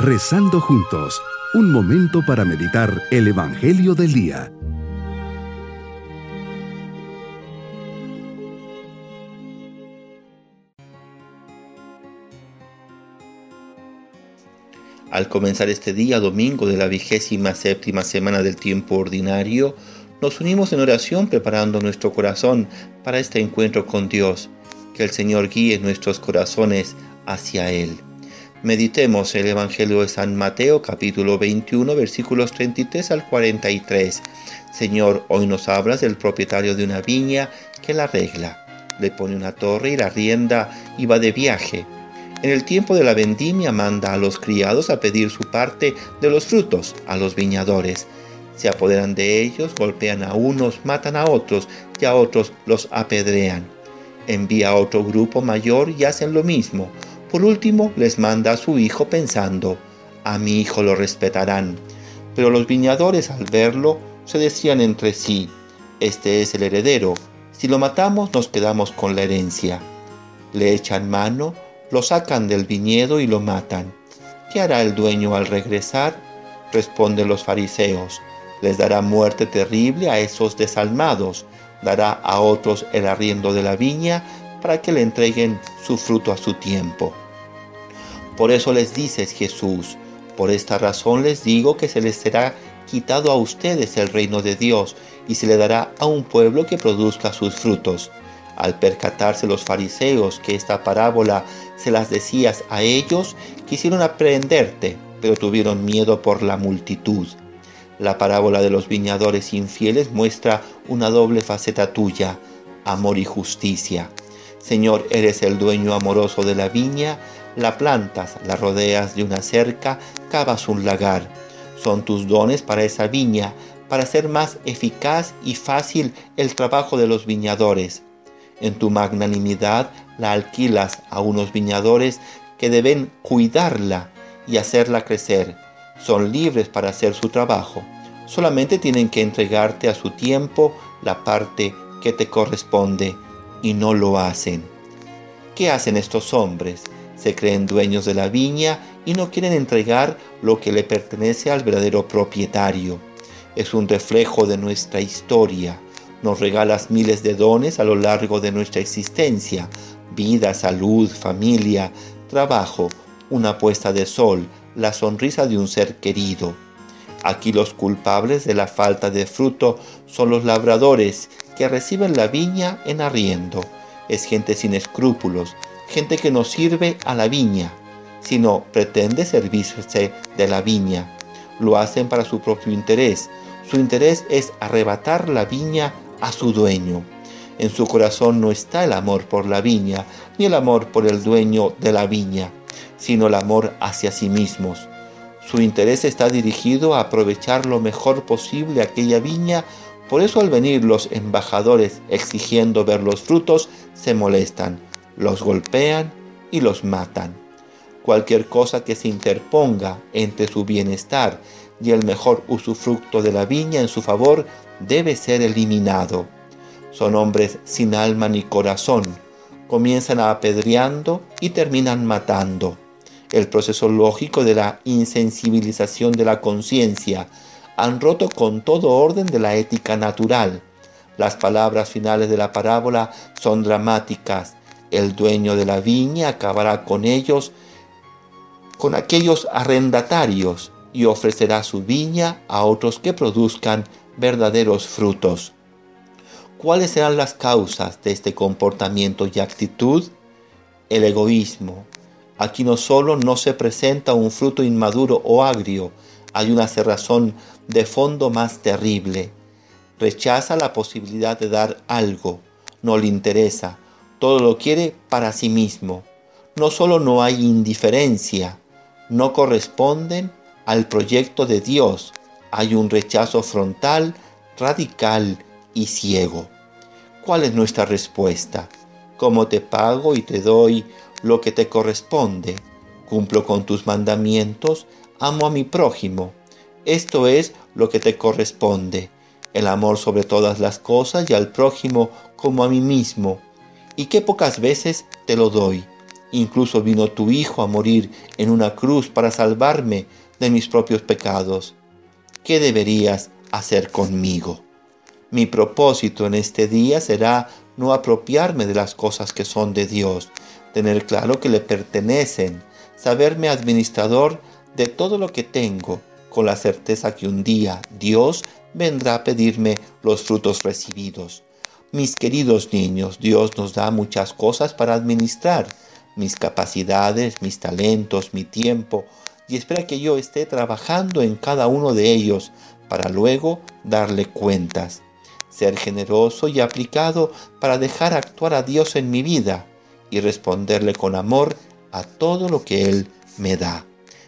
Rezando juntos, un momento para meditar el Evangelio del Día. Al comenzar este día domingo de la vigésima séptima semana del tiempo ordinario, nos unimos en oración preparando nuestro corazón para este encuentro con Dios. Que el Señor guíe nuestros corazones hacia Él. Meditemos el Evangelio de San Mateo capítulo 21 versículos 33 al 43. Señor, hoy nos hablas del propietario de una viña que la arregla. Le pone una torre y la rienda y va de viaje. En el tiempo de la vendimia manda a los criados a pedir su parte de los frutos a los viñadores. Se apoderan de ellos, golpean a unos, matan a otros y a otros los apedrean. Envía a otro grupo mayor y hacen lo mismo por último, les manda a su hijo pensando, a mi hijo lo respetarán. Pero los viñadores al verlo se decían entre sí, este es el heredero, si lo matamos nos quedamos con la herencia. Le echan mano, lo sacan del viñedo y lo matan. ¿Qué hará el dueño al regresar? Responden los fariseos, les dará muerte terrible a esos desalmados, dará a otros el arriendo de la viña para que le entreguen su fruto a su tiempo. Por eso les dices Jesús, por esta razón les digo que se les será quitado a ustedes el reino de Dios y se le dará a un pueblo que produzca sus frutos. Al percatarse los fariseos que esta parábola se las decías a ellos, quisieron aprenderte, pero tuvieron miedo por la multitud. La parábola de los viñadores infieles muestra una doble faceta tuya, amor y justicia. Señor, eres el dueño amoroso de la viña, la plantas, la rodeas de una cerca, cavas un lagar. Son tus dones para esa viña, para hacer más eficaz y fácil el trabajo de los viñadores. En tu magnanimidad la alquilas a unos viñadores que deben cuidarla y hacerla crecer. Son libres para hacer su trabajo. Solamente tienen que entregarte a su tiempo la parte que te corresponde y no lo hacen. ¿Qué hacen estos hombres? Se creen dueños de la viña y no quieren entregar lo que le pertenece al verdadero propietario. Es un reflejo de nuestra historia. Nos regalas miles de dones a lo largo de nuestra existencia. Vida, salud, familia, trabajo, una puesta de sol, la sonrisa de un ser querido. Aquí los culpables de la falta de fruto son los labradores que reciben la viña en arriendo. Es gente sin escrúpulos, gente que no sirve a la viña, sino pretende servirse de la viña. Lo hacen para su propio interés. Su interés es arrebatar la viña a su dueño. En su corazón no está el amor por la viña, ni el amor por el dueño de la viña, sino el amor hacia sí mismos. Su interés está dirigido a aprovechar lo mejor posible aquella viña por eso al venir los embajadores exigiendo ver los frutos, se molestan, los golpean y los matan. Cualquier cosa que se interponga entre su bienestar y el mejor usufructo de la viña en su favor debe ser eliminado. Son hombres sin alma ni corazón. Comienzan apedreando y terminan matando. El proceso lógico de la insensibilización de la conciencia han roto con todo orden de la ética natural. Las palabras finales de la parábola son dramáticas. El dueño de la viña acabará con ellos, con aquellos arrendatarios, y ofrecerá su viña a otros que produzcan verdaderos frutos. ¿Cuáles serán las causas de este comportamiento y actitud? El egoísmo. Aquí no solo no se presenta un fruto inmaduro o agrio, hay una cerrazón de fondo más terrible. Rechaza la posibilidad de dar algo, no le interesa, todo lo quiere para sí mismo. No solo no hay indiferencia, no corresponden al proyecto de Dios, hay un rechazo frontal, radical y ciego. ¿Cuál es nuestra respuesta? ¿Cómo te pago y te doy lo que te corresponde? ¿Cumplo con tus mandamientos? Amo a mi prójimo. Esto es lo que te corresponde, el amor sobre todas las cosas y al prójimo como a mí mismo. Y qué pocas veces te lo doy. Incluso vino tu Hijo a morir en una cruz para salvarme de mis propios pecados. ¿Qué deberías hacer conmigo? Mi propósito en este día será no apropiarme de las cosas que son de Dios, tener claro que le pertenecen, saberme administrador de todo lo que tengo, con la certeza que un día Dios vendrá a pedirme los frutos recibidos. Mis queridos niños, Dios nos da muchas cosas para administrar, mis capacidades, mis talentos, mi tiempo, y espera que yo esté trabajando en cada uno de ellos para luego darle cuentas. Ser generoso y aplicado para dejar actuar a Dios en mi vida y responderle con amor a todo lo que Él me da.